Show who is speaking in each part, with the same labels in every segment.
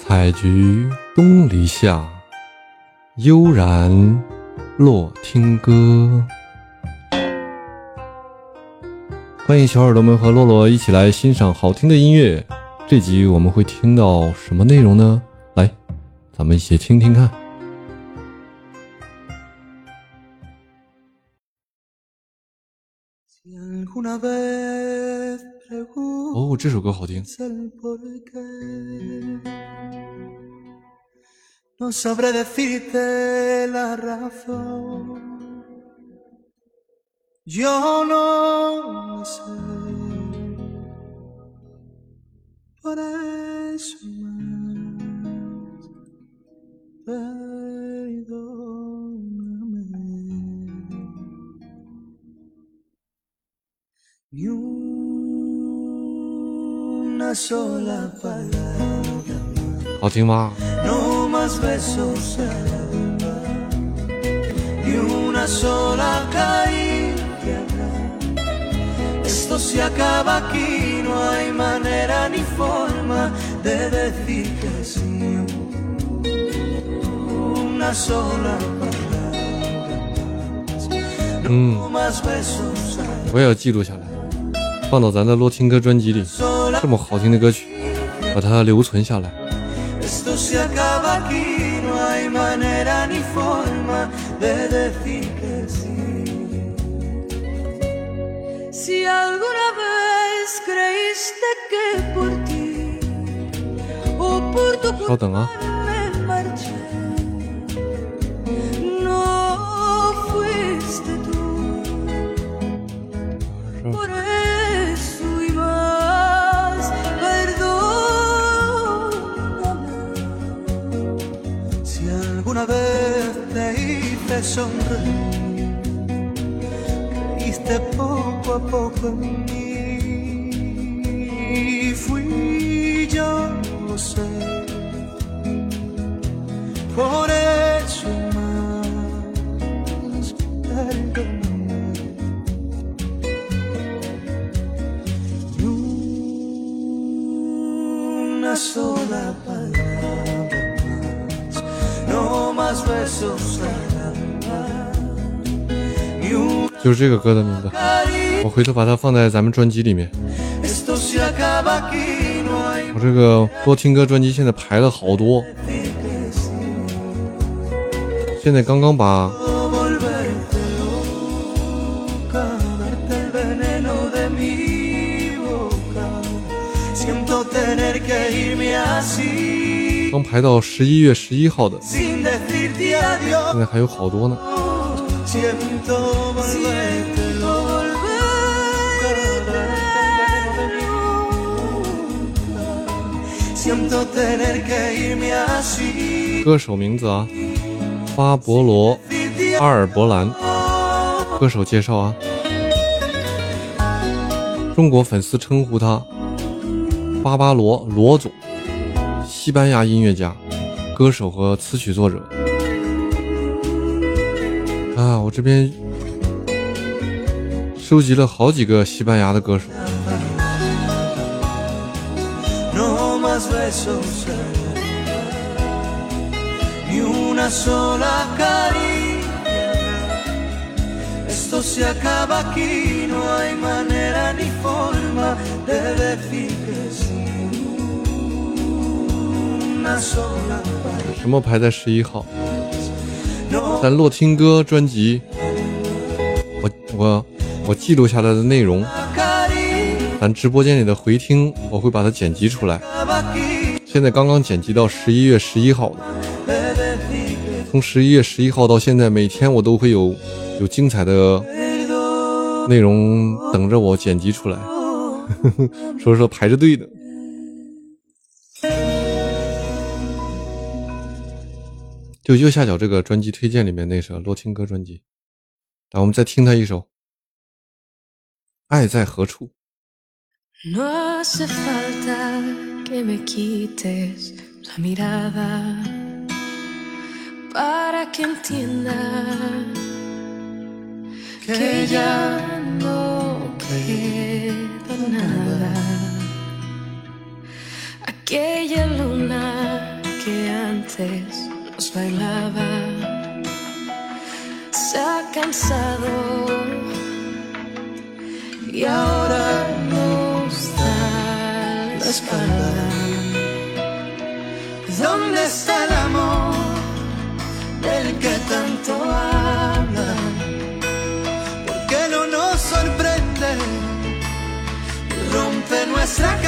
Speaker 1: 采菊东篱下，悠然落听歌。欢迎小耳朵们和洛洛一起来欣赏好听的音乐。这集我们会听到什么内容呢？来，咱们一起听听看。哦，这首歌好听。好听吗？
Speaker 2: 嗯，
Speaker 1: 我也要记录下来，放到咱的洛听歌专辑里。这么好听的歌曲，把它留存下来。
Speaker 2: Aquí no hay manera ni forma de decir que sí.
Speaker 3: Si alguna vez creíste que por ti. O por tu
Speaker 1: persona.
Speaker 2: de sonreír, creíste poco a poco en mí. Fui yo, no sé, por eso más, perdóname. Una sola palabra más, no más besos.
Speaker 1: 就是这个歌的名字，我回头把它放在咱们专辑里面。我这个多听歌专辑现在排了好多，现在刚刚把刚排到十一月十一号的，
Speaker 2: 现在
Speaker 1: 还有好多呢。歌手名字啊，巴勃罗
Speaker 2: ·
Speaker 1: 阿尔伯兰。歌手介绍啊，中国粉丝称呼他巴巴罗罗总，西班牙音乐家、歌手和词曲作者。啊，我这边收集了好几个西班牙的歌手。什么排在十一号？咱洛听歌专辑，我我我记录下来的内容，咱直播间里的回听，我会把它剪辑出来。现在刚刚剪辑到十一月十一号，从十一月十一号到现在，每天我都会有有精彩的内容等着我剪辑出来，所以说排着队的。就右下角这个专辑推荐里面那首洛青歌专辑。来，我们再听他一首《爱在何处》。
Speaker 3: No safa da que me quites la mirada para entienda
Speaker 2: no
Speaker 3: luna que antes se ha cansado y ahora nos da la espalda.
Speaker 2: ¿Dónde está el amor del que tanto habla? ¿Por qué no nos sorprende? Rompe nuestra casa.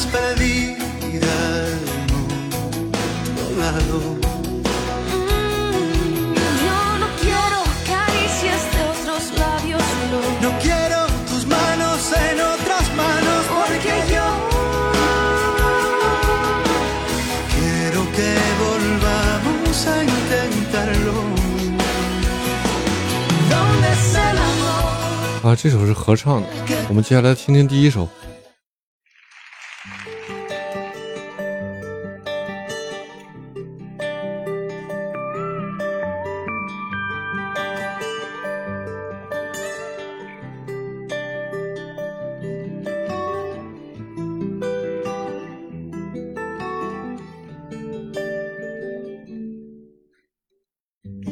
Speaker 2: andas perdida en otro lado.
Speaker 3: Yo no quiero caricias de otros labios, no.
Speaker 2: No quiero tus manos en otras manos porque yo quiero que volvamos a intentarlo. ¿Dónde está el amor?
Speaker 1: 啊，这首是合唱的。我们接下来听听第一首。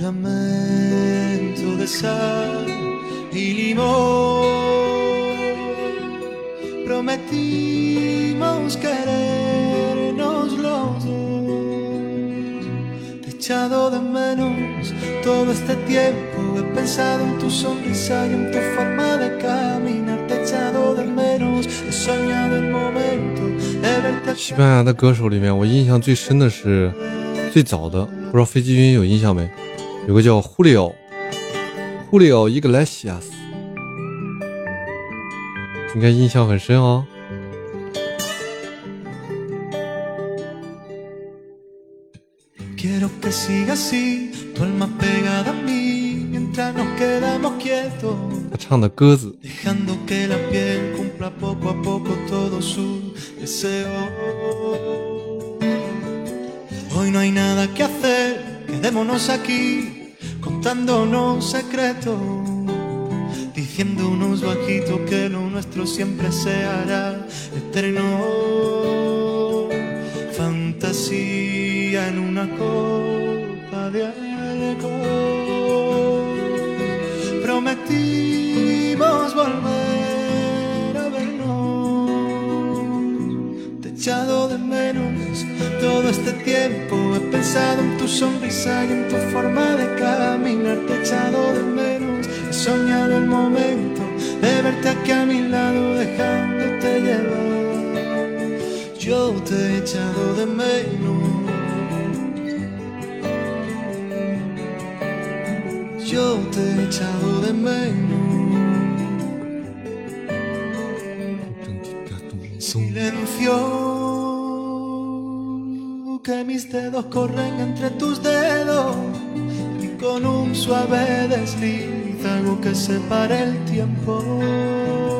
Speaker 2: juramento de sal y limón. Prometimos querernos los dos. Te he echado de menos todo este tiempo. He pensado en tu sonrisa y en tu forma de caminar. Te he echado de menos. He soñado el momento de verte 西班
Speaker 1: 牙的歌手里面，我印象最深的是最早的，不知道飞机云有印象没？有个叫 Julio，Julio Iglesias，应该印象很深哦。
Speaker 2: Quiero que siga así, tu alma pegada a mí, mientras nos quedamos quietos, 他
Speaker 1: 唱的《鸽子》，
Speaker 2: Quedémonos aquí contándonos secretos, diciéndonos bajito que lo nuestro siempre se hará eterno. Fantasía en una copa de alcohol. Sonrisa y en tu forma de caminar. Te he echado de menos. He soñado el momento de verte aquí a mi lado, dejándote llevar. Yo te he echado de menos. Yo te he echado de menos. Silencio, mis dedos corren entre tus dedos y con un suave desliz hago que se pare el tiempo.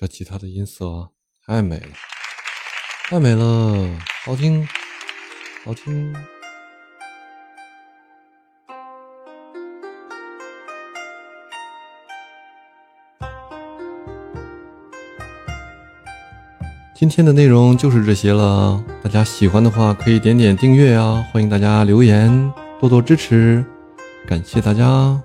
Speaker 1: 这吉他的音色，太美了，太美了，好听，好听。今天的内容就是这些了，大家喜欢的话可以点点订阅啊，欢迎大家留言，多多支持，感谢大家。